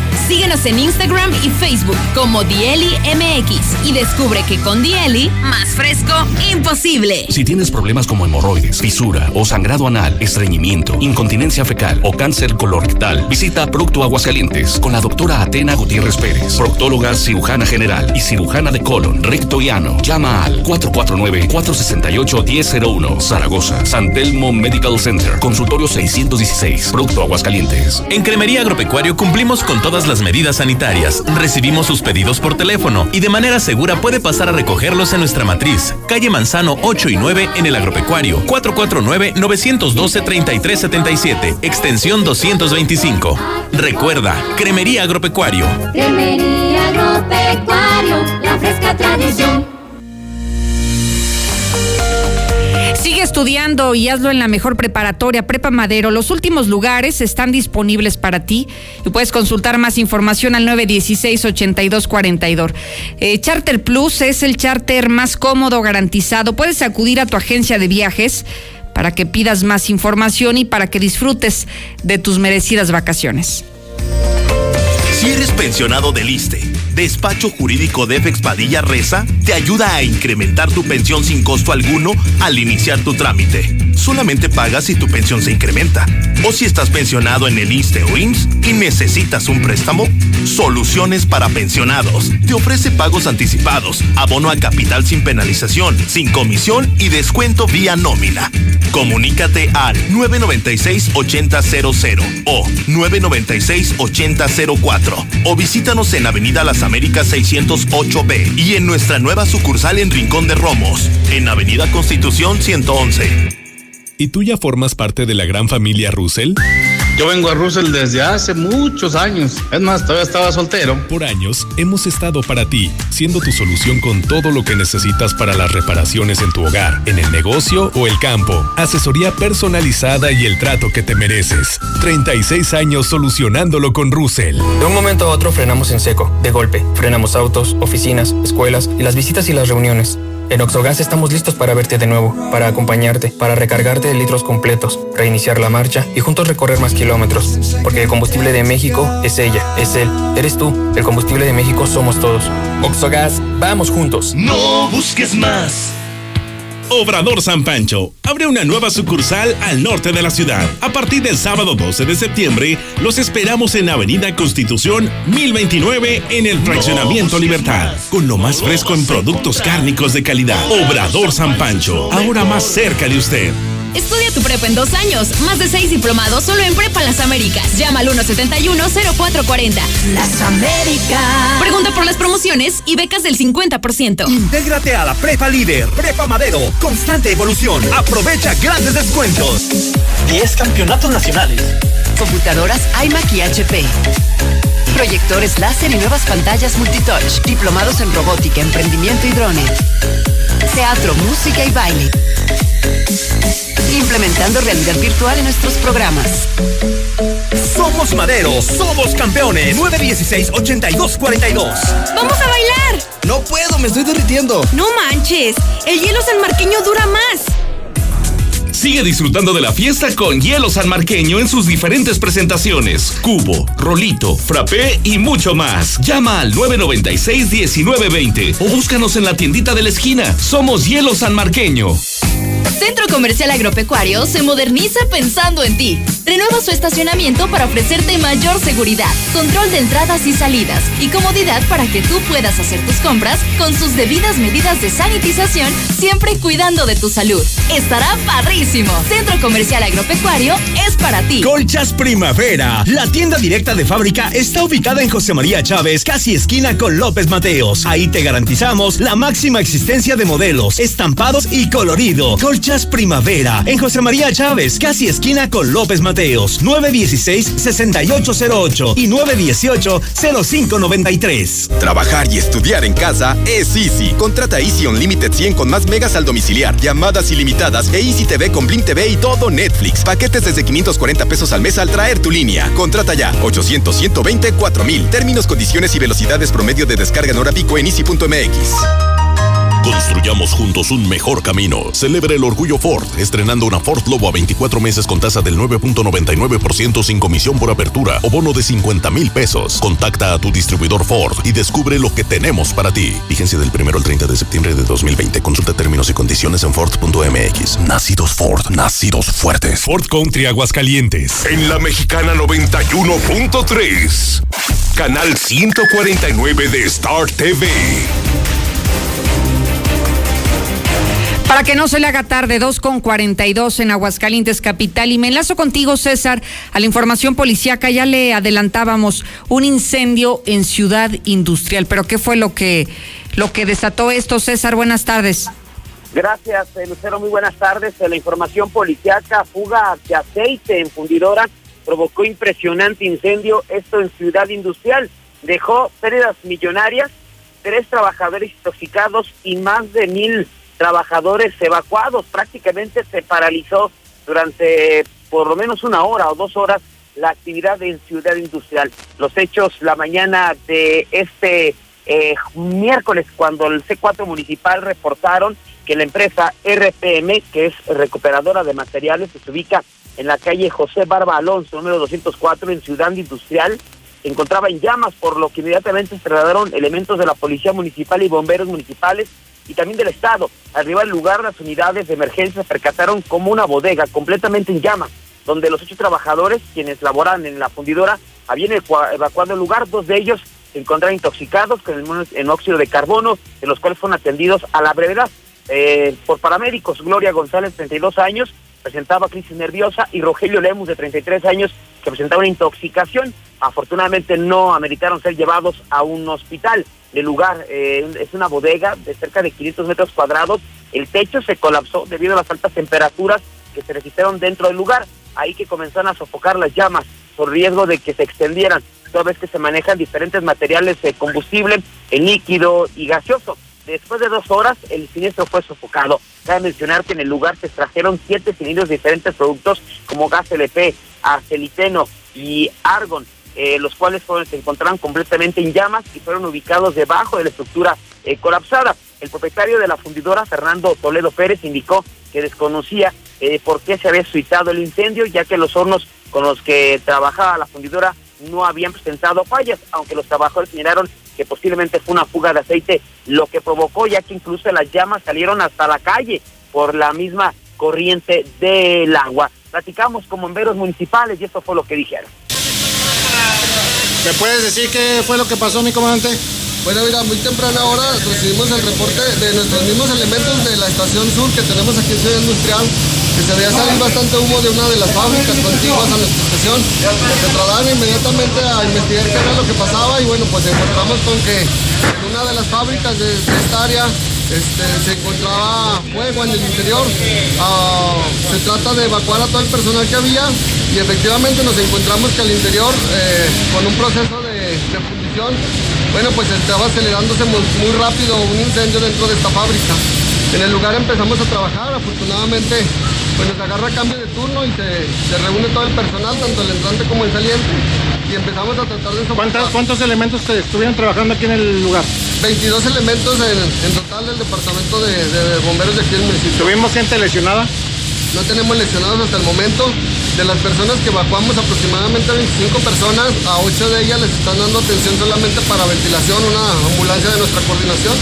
Síguenos en Instagram y Facebook como Dieli MX y descubre que con Dieli, más fresco, imposible. Si tienes problemas como hemorroides, fisura o sangrado anal, estreñimiento, incontinencia fecal o cáncer colorectal, visita Procto Aguascalientes con la doctora Atena Gutiérrez Pérez, proctóloga cirujana general y cirujana de colon, recto y ano. Llama al 449-468-1001, Zaragoza, San Telmo Medical Center, consultorio 616, Procto Aguascalientes. En Cremería Agropecuario cumplimos con todas las medidas sanitarias. Recibimos sus pedidos por teléfono y de manera segura puede pasar a recogerlos en nuestra matriz, calle Manzano 8 y 9 en el Agropecuario, 449-912-3377, extensión 225. Recuerda, Cremería Agropecuario. Cremería Agropecuario, la fresca tradición. Sigue estudiando y hazlo en la mejor preparatoria, Prepa Madero. Los últimos lugares están disponibles para ti y puedes consultar más información al 916-8242. Eh, charter Plus es el charter más cómodo, garantizado. Puedes acudir a tu agencia de viajes para que pidas más información y para que disfrutes de tus merecidas vacaciones. Si eres pensionado del ISTE, Despacho Jurídico de Padilla Reza te ayuda a incrementar tu pensión sin costo alguno al iniciar tu trámite. Solamente pagas si tu pensión se incrementa. O si estás pensionado en el ISTE o IMSS y necesitas un préstamo, Soluciones para Pensionados te ofrece pagos anticipados, abono a capital sin penalización, sin comisión y descuento vía nómina. Comunícate al 996-8000 o 996-8004 o visítanos en Avenida Las Américas 608B y en nuestra nueva sucursal en Rincón de Romos, en Avenida Constitución 111. ¿Y tú ya formas parte de la gran familia Russell? Yo vengo a Russell desde hace muchos años. Es más, todavía estaba soltero. Por años hemos estado para ti, siendo tu solución con todo lo que necesitas para las reparaciones en tu hogar, en el negocio o el campo. Asesoría personalizada y el trato que te mereces. 36 años solucionándolo con Russell. De un momento a otro frenamos en seco, de golpe. Frenamos autos, oficinas, escuelas y las visitas y las reuniones. En Oxogas estamos listos para verte de nuevo, para acompañarte, para recargarte de litros completos, reiniciar la marcha y juntos recorrer más kilómetros. Porque el combustible de México es ella, es él, eres tú. El combustible de México somos todos. Oxogas, vamos juntos. No busques más. Obrador San Pancho abre una nueva sucursal al norte de la ciudad. A partir del sábado 12 de septiembre, los esperamos en Avenida Constitución 1029 en el Fraccionamiento Libertad, con lo más fresco en productos cárnicos de calidad. Obrador San Pancho, ahora más cerca de usted. Estudia tu prepa en dos años. Más de seis diplomados solo en Prepa Las Américas. Llama al 171-0440. Las Américas. Pregunta por las promociones y becas del 50%. Intégrate a la Prepa Líder, Prepa Madero. Constante evolución. Aprovecha grandes descuentos. 10 campeonatos nacionales. Computadoras iMac y HP. Proyectores láser y nuevas pantallas multitouch. Diplomados en robótica, emprendimiento y drones. Teatro, música y baile. Implementando realidad virtual en nuestros programas. Somos Madero, somos campeones. 916-8242. ¡Vamos a bailar! No puedo, me estoy derritiendo. No manches, el hielo sanmarqueño dura más. Sigue disfrutando de la fiesta con hielo sanmarqueño en sus diferentes presentaciones. Cubo, rolito, frappé y mucho más. Llama al 996-1920 o búscanos en la tiendita de la esquina. Somos Hielo Sanmarqueño. Centro Comercial Agropecuario se moderniza pensando en ti. Renueva su estacionamiento para ofrecerte mayor seguridad, control de entradas y salidas y comodidad para que tú puedas hacer tus compras con sus debidas medidas de sanitización, siempre cuidando de tu salud. Estará padrísimo. Centro Comercial Agropecuario es para ti. Colchas Primavera. La tienda directa de fábrica está ubicada en José María Chávez, casi esquina con López Mateos. Ahí te garantizamos la máxima existencia de modelos, estampados y colorido. Colchas Primavera en José María Chávez, casi esquina con López Mateos, 916-6808 y 918-0593. Trabajar y estudiar en casa es Easy. Contrata Easy Unlimited 100 con más megas al domiciliar, llamadas ilimitadas e Easy TV con Blim TV y todo Netflix. Paquetes desde 540 pesos al mes al traer tu línea. Contrata ya 800 120 4000. Términos, condiciones y velocidades promedio de descarga en hora pico en easy.mx. Construyamos juntos un mejor camino. Celebre el orgullo Ford, estrenando una Ford Lobo a 24 meses con tasa del 9.99% sin comisión por apertura o bono de 50 mil pesos. Contacta a tu distribuidor Ford y descubre lo que tenemos para ti. Vigencia del 1 al 30 de septiembre de 2020. Consulta términos y condiciones en Ford.mx. Nacidos Ford, nacidos fuertes. Ford Country Aguascalientes. En la mexicana 91.3. Canal 149 de Star TV. Para que no se le haga tarde, 2 con 42 en Aguascalientes Capital. Y me enlazo contigo, César, a la información policíaca. Ya le adelantábamos un incendio en Ciudad Industrial. Pero ¿qué fue lo que, lo que desató esto, César? Buenas tardes. Gracias, eh, Lucero. Muy buenas tardes. La información policíaca, fuga de aceite en fundidora, provocó impresionante incendio. Esto en Ciudad Industrial. Dejó pérdidas millonarias, tres trabajadores intoxicados y más de mil trabajadores evacuados. Prácticamente se paralizó durante por lo menos una hora o dos horas la actividad en Ciudad Industrial. Los hechos la mañana de este eh, miércoles, cuando el C4 municipal reportaron que la empresa RPM, que es recuperadora de materiales, que se ubica en la calle José Barba Alonso, número 204, en Ciudad Industrial, se encontraba en llamas, por lo que inmediatamente se trasladaron elementos de la Policía Municipal y bomberos municipales y también del Estado. Arriba al lugar, las unidades de emergencia percataron como una bodega completamente en llamas, donde los ocho trabajadores, quienes laboran en la fundidora, habían evacuado el lugar. Dos de ellos se encontraron intoxicados con el óxido de carbono, de los cuales fueron atendidos a la brevedad eh, por paramédicos. Gloria González, 32 años, presentaba crisis nerviosa, y Rogelio Lemus, de 33 años, que presentaba una intoxicación. Afortunadamente no ameritaron ser llevados a un hospital. El lugar eh, es una bodega de cerca de 500 metros cuadrados. El techo se colapsó debido a las altas temperaturas que se registraron dentro del lugar. Ahí que comenzaron a sofocar las llamas por riesgo de que se extendieran, toda vez que se manejan diferentes materiales de combustible, el líquido y gaseoso. Después de dos horas, el siniestro fue sofocado. Cabe mencionar que en el lugar se extrajeron siete cilindros de diferentes productos como gas LP, arceliteno y argon eh, los cuales fueron, se encontraron completamente en llamas y fueron ubicados debajo de la estructura eh, colapsada. El propietario de la fundidora, Fernando Toledo Pérez, indicó que desconocía eh, por qué se había suscitado el incendio, ya que los hornos con los que trabajaba la fundidora no habían presentado fallas, aunque los trabajadores señalaron que posiblemente fue una fuga de aceite, lo que provocó ya que incluso las llamas salieron hasta la calle por la misma corriente del agua. Platicamos con bomberos municipales y esto fue lo que dijeron. ¿Me puedes decir qué fue lo que pasó, mi comandante? Bueno, mira, muy temprana hora recibimos el reporte de nuestros mismos elementos de la estación sur que tenemos aquí en Ciudad Industrial. que se veía salir bastante humo de una de las fábricas contiguas a nuestra estación. Se trasladaron inmediatamente a investigar qué era lo que pasaba y bueno, pues encontramos con que en una de las fábricas de, esta área este, se encontraba fuego en el interior. Ah, se trata de evacuar a todo el personal que había y efectivamente nos encontramos que al interior, eh, con un proceso de, de fundición, bueno, pues estaba acelerándose muy, rápido un incendio dentro de esta fábrica. En el lugar empezamos a trabajar, afortunadamente pues nos agarra cambio de turno y se, reúne todo el personal, tanto el entrante como el saliente, y empezamos a tratar de ¿Cuántos, ¿Cuántos elementos estuvieron trabajando aquí en el lugar? 22 elementos en, del departamento de, de, bomberos de aquí del municipio. ¿Tuvimos gente lesionada? No tenemos lesionados hasta el momento. De las personas que evacuamos, aproximadamente 25 personas, a 8 de ellas les están dando atención solamente para ventilación, una ambulancia de nuestra coordinación.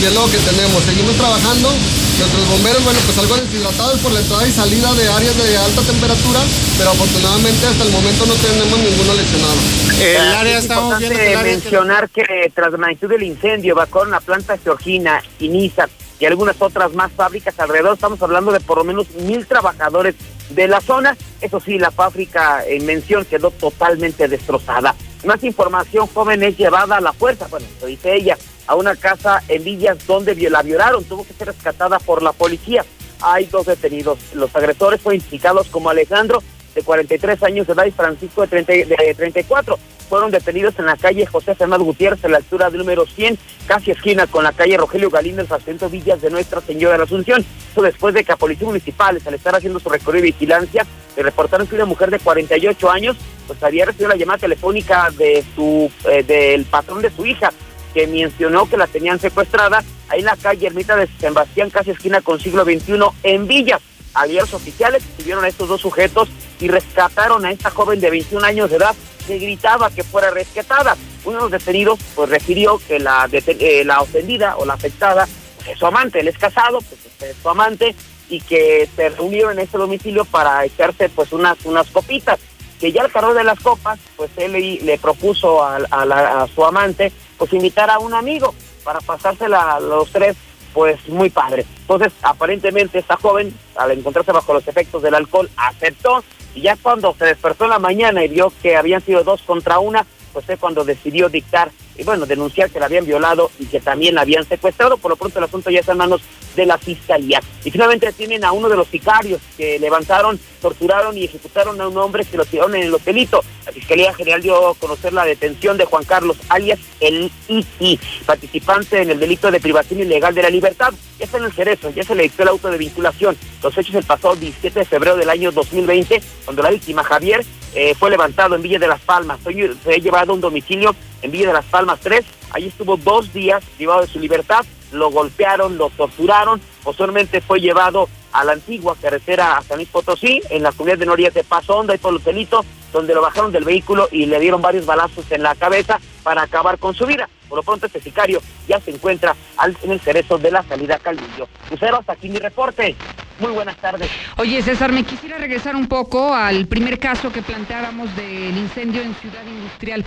Y es lo que tenemos. Seguimos trabajando. Nuestros bomberos, bueno, pues algo deshidratados por la entrada y salida de áreas de alta temperatura, pero afortunadamente hasta el momento no tenemos ninguno lesionado. El área es importante mencionar que tras la magnitud del incendio evacuaron la planta Georgina y Niza y algunas otras más fábricas alrededor. Estamos hablando de por lo menos mil trabajadores de la zona. Eso sí, la fábrica en mención quedó totalmente destrozada. Más información, joven es llevada a la fuerza, bueno, lo dice ella, a una casa en Villas donde la violaron. Tuvo que ser rescatada por la policía. Hay dos detenidos. Los agresores fueron identificados como Alejandro, de 43 años de edad, y Francisco, de, 30, de 34 fueron detenidos en la calle José Fernández Gutiérrez, a la altura del número 100, casi esquina con la calle Rogelio Galindo, en Fracento Villas de Nuestra Señora de la Asunción. Esto después de que a policías municipales, al estar haciendo su recorrido de vigilancia, le reportaron que una mujer de 48 años pues había recibido la llamada telefónica de su eh, del patrón de su hija, que mencionó que la tenían secuestrada ahí en la calle Ermita de Sebastián, casi esquina con siglo XXI, en Villas. Ayer los oficiales tuvieron a estos dos sujetos y rescataron a esta joven de 21 años de edad que gritaba que fuera rescatada. Uno de los detenidos pues refirió que la, eh, ofendida o la afectada pues, es su amante, él es casado, pues es su amante y que se reunieron en este domicilio para echarse pues unas, unas copitas. Que ya al carro de las copas, pues él le, propuso a, a, su amante pues invitar a un amigo para pasársela los tres pues muy padre. Entonces, aparentemente esta joven, al encontrarse bajo los efectos del alcohol, aceptó y ya cuando se despertó en la mañana y vio que habían sido dos contra una, pues fue cuando decidió dictar y bueno, denunciar que la habían violado y que también la habían secuestrado. Por lo pronto el asunto ya está en manos de la fiscalía. Y finalmente tienen a uno de los sicarios que levantaron, torturaron y ejecutaron a un hombre que lo tiraron en el hotelito. La Fiscalía General dio a conocer la detención de Juan Carlos, alias el ICI, participante en el delito de privación ilegal de la libertad. Ya está en el cerezo, ya se le dictó el auto de vinculación. Los hechos el pasado 17 de febrero del año 2020, cuando la víctima Javier eh, fue levantado en Villa de las Palmas. Fue, fue llevado a un domicilio en Villa de las Palmas 3. Allí estuvo dos días privado de su libertad. Lo golpearon, lo torturaron. Posteriormente fue llevado a la antigua carretera a San Luis Potosí, en la comunidad de Norias de Paso Honda y Polotelito, donde lo bajaron del vehículo y le dieron varios balazos en la cabeza para acabar con su vida. Por lo pronto, este sicario ya se encuentra en el cerezo de la salida Calvillo. Lucero, hasta aquí mi reporte. Muy buenas tardes. Oye, César, me quisiera regresar un poco al primer caso que planteábamos del incendio en Ciudad Industrial.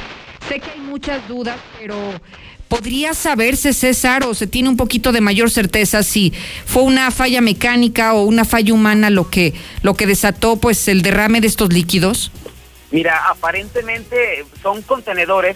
Sé que hay muchas dudas, pero ¿podría saberse, César, o se tiene un poquito de mayor certeza si fue una falla mecánica o una falla humana lo que, lo que desató pues el derrame de estos líquidos? Mira, aparentemente son contenedores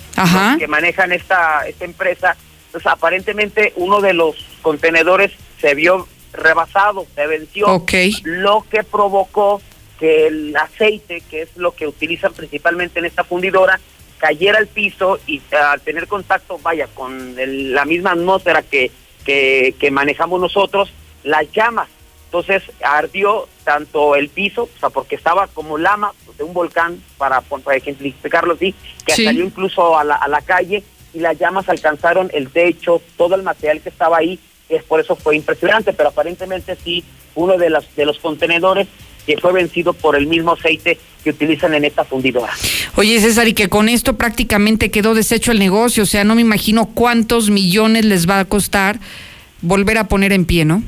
que manejan esta, esta empresa. Pues aparentemente uno de los contenedores se vio rebasado, se venció, lo que provocó que el aceite, que es lo que utilizan principalmente en esta fundidora, cayera al piso y al tener contacto, vaya, con la misma atmósfera que, que, que manejamos nosotros, las llamas. Entonces ardió tanto el piso, o sea, porque estaba como lama de un volcán, para, para ejemplificarlo así, que salió incluso a la, a la calle y las llamas alcanzaron el techo, todo el material que estaba ahí es por eso fue impresionante, pero aparentemente sí, uno de, las, de los contenedores que fue vencido por el mismo aceite que utilizan en esta fundidora. Oye, César, y que con esto prácticamente quedó deshecho el negocio, o sea, no me imagino cuántos millones les va a costar volver a poner en pie, ¿no?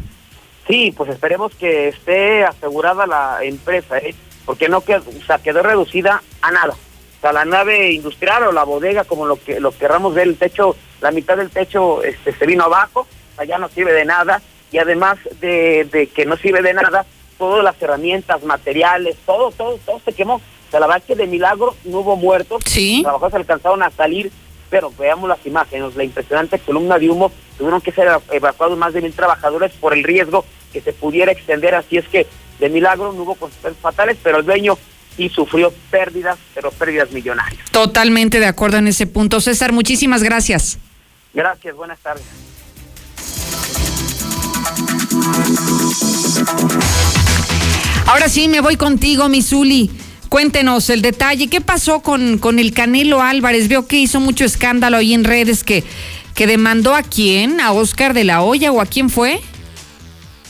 Sí, pues esperemos que esté asegurada la empresa, ¿eh? porque no quedó, o sea, quedó reducida a nada. O sea, la nave industrial o la bodega, como lo que lo querramos ver, el techo, la mitad del techo este, se vino abajo, ya no sirve de nada y además de, que no sirve de nada, todas las herramientas, materiales, todo, todo, todo se quemó. O sea, la verdad es que de milagro no hubo muertos. Sí. Los trabajadores alcanzaron a salir, pero veamos las imágenes, la impresionante columna de humo, tuvieron que ser evacuados más de mil trabajadores por el riesgo que se pudiera extender, así es que de milagro no hubo consecuencias fatales, pero el dueño sí sufrió pérdidas, pero pérdidas millonarias. Totalmente de acuerdo en ese punto. César, muchísimas gracias. Gracias, buenas tardes. Ahora sí, me voy contigo, Misuli. Cuéntenos el detalle. ¿Qué pasó con, con el Canelo Álvarez? Veo que hizo mucho escándalo ahí en redes que, que demandó a quién, a Oscar de la Hoya o a quién fue.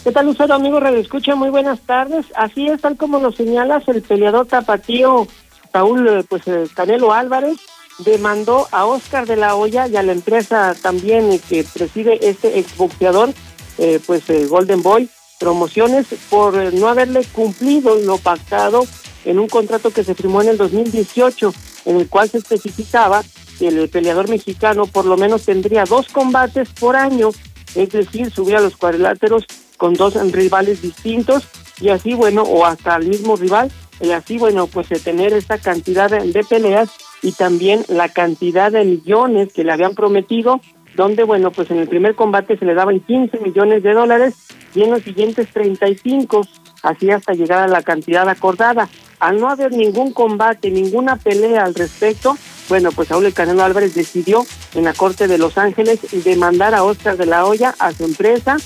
¿Qué tal, Lucero, amigo Radio? Muy buenas tardes. Así es, tal como lo señalas, el peleador tapatío Saúl eh, pues, eh, Canelo Álvarez demandó a Oscar de la Hoya y a la empresa también eh, que preside este exboxeador, eh, pues Golden Boy Promociones, por no haberle cumplido lo pactado en un contrato que se firmó en el 2018, en el cual se especificaba que el peleador mexicano por lo menos tendría dos combates por año, es decir, subir a los cuadriláteros con dos rivales distintos y así, bueno, o hasta el mismo rival, y así, bueno, pues de tener esta cantidad de peleas y también la cantidad de millones que le habían prometido, donde, bueno, pues en el primer combate se le daban 15 millones de dólares y en los siguientes 35, así hasta llegar a la cantidad acordada. Al no haber ningún combate, ninguna pelea al respecto, bueno, pues Saúl El Canelo Álvarez decidió en la Corte de Los Ángeles demandar a Oscar de la Hoya, a su empresa,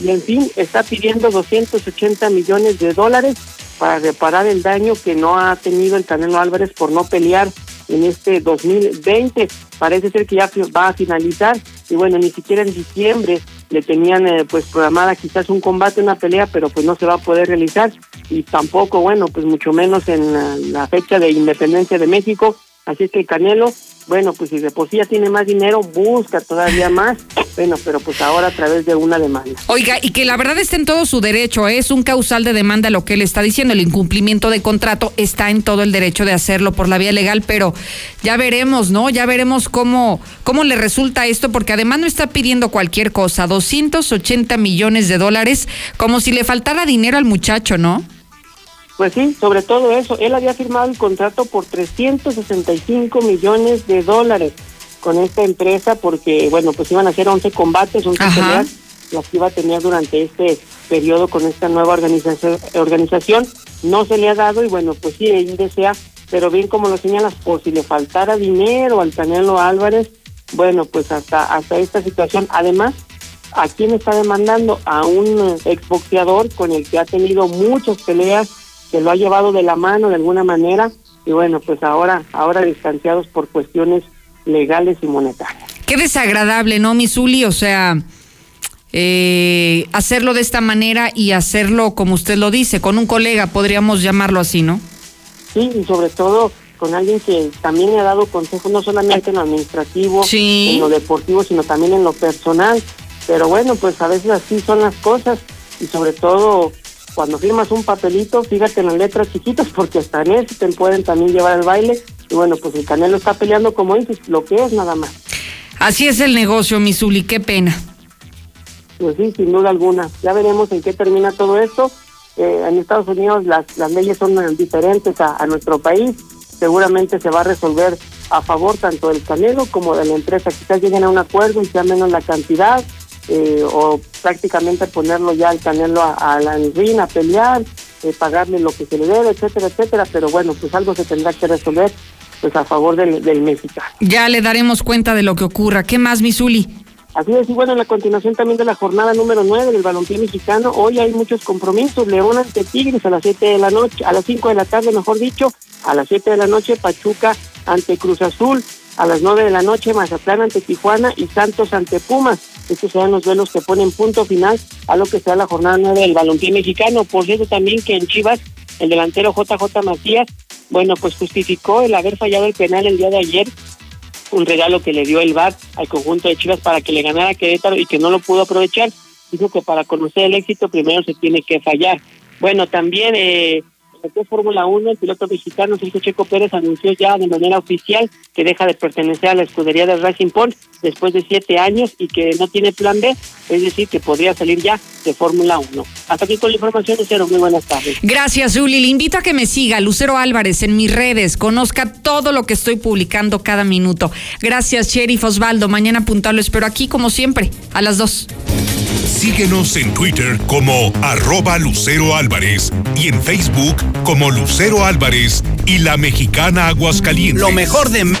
y en fin, está pidiendo 280 millones de dólares para reparar el daño que no ha tenido el Canelo Álvarez por no pelear en este 2020. Parece ser que ya va a finalizar y bueno, ni siquiera en diciembre le tenían eh, pues programada quizás un combate, una pelea, pero pues no se va a poder realizar y tampoco, bueno, pues mucho menos en la, la fecha de independencia de México. Así es que el Canelo bueno, pues si de por sí ya tiene más dinero, busca todavía más. Bueno, pero pues ahora a través de una demanda. Oiga, y que la verdad está en todo su derecho, ¿eh? es un causal de demanda lo que él está diciendo, el incumplimiento de contrato está en todo el derecho de hacerlo por la vía legal, pero ya veremos, ¿no? Ya veremos cómo, cómo le resulta esto, porque además no está pidiendo cualquier cosa, 280 millones de dólares, como si le faltara dinero al muchacho, ¿no? Pues sí, sobre todo eso. Él había firmado el contrato por 365 millones de dólares con esta empresa porque, bueno, pues iban a hacer 11 combates, 11 peleas, las que iba a tener durante este periodo con esta nueva organización. organización. No se le ha dado y, bueno, pues sí, él desea, pero bien como lo señalas, por si le faltara dinero al Canelo Álvarez, bueno, pues hasta, hasta esta situación. Además, ¿a quién está demandando? A un exboxeador con el que ha tenido muchas peleas que lo ha llevado de la mano de alguna manera y bueno, pues ahora, ahora distanciados por cuestiones legales y monetarias. Qué desagradable, ¿no, Misuli? O sea, eh, hacerlo de esta manera y hacerlo como usted lo dice, con un colega, podríamos llamarlo así, ¿no? Sí, y sobre todo con alguien que también le ha dado consejos, no solamente en lo administrativo, en lo deportivo, sino también en lo personal. Pero bueno, pues a veces así son las cosas y sobre todo cuando firmas un papelito, fíjate en las letras chiquitas porque hasta en eso te pueden también llevar al baile. Y bueno, pues el Canelo está peleando como dices, lo que es nada más. Así es el negocio, Misuli, qué pena. Pues sí, sin duda alguna. Ya veremos en qué termina todo esto. Eh, en Estados Unidos las, las leyes son diferentes a, a nuestro país. Seguramente se va a resolver a favor tanto del Canelo como de la empresa. Quizás lleguen a un acuerdo y sea menos la cantidad eh, o prácticamente ponerlo ya al Canelo a, a la ring a pelear, eh, pagarle lo que se le debe, etcétera, etcétera, pero bueno, pues algo se tendrá que resolver pues a favor del, del mexicano. Ya le daremos cuenta de lo que ocurra. ¿Qué más, Misuli? Así es, y bueno, en la continuación también de la jornada número 9 del balompié mexicano, hoy hay muchos compromisos, León ante Tigres a las 7 de la noche, a las 5 de la tarde, mejor dicho, a las 7 de la noche, Pachuca ante Cruz Azul, a las 9 de la noche, Mazatlán ante Tijuana y Santos ante Pumas. Estos serán los duelos que ponen punto final a lo que será la jornada 9 del balompié mexicano. Por cierto, también que en Chivas, el delantero JJ Macías, bueno, pues justificó el haber fallado el penal el día de ayer, un regalo que le dio el VAR al conjunto de Chivas para que le ganara Querétaro y que no lo pudo aprovechar. Dijo que para conocer el éxito primero se tiene que fallar. Bueno, también eh, Fórmula 1, el piloto mexicano Sergio Checo Pérez anunció ya de manera oficial que deja de pertenecer a la escudería de Racing Point después de siete años y que no tiene plan B, es decir, que podría salir ya de Fórmula 1. Hasta aquí con la información, Lucero. Muy buenas tardes. Gracias, Juli. Le invito a que me siga, Lucero Álvarez, en mis redes. Conozca todo lo que estoy publicando cada minuto. Gracias, Sheriff Osvaldo. Mañana puntual lo espero aquí, como siempre, a las dos. Síguenos en Twitter como arroba Lucero Álvarez y en Facebook como Lucero Álvarez y la mexicana Aguascalientes. Lo mejor de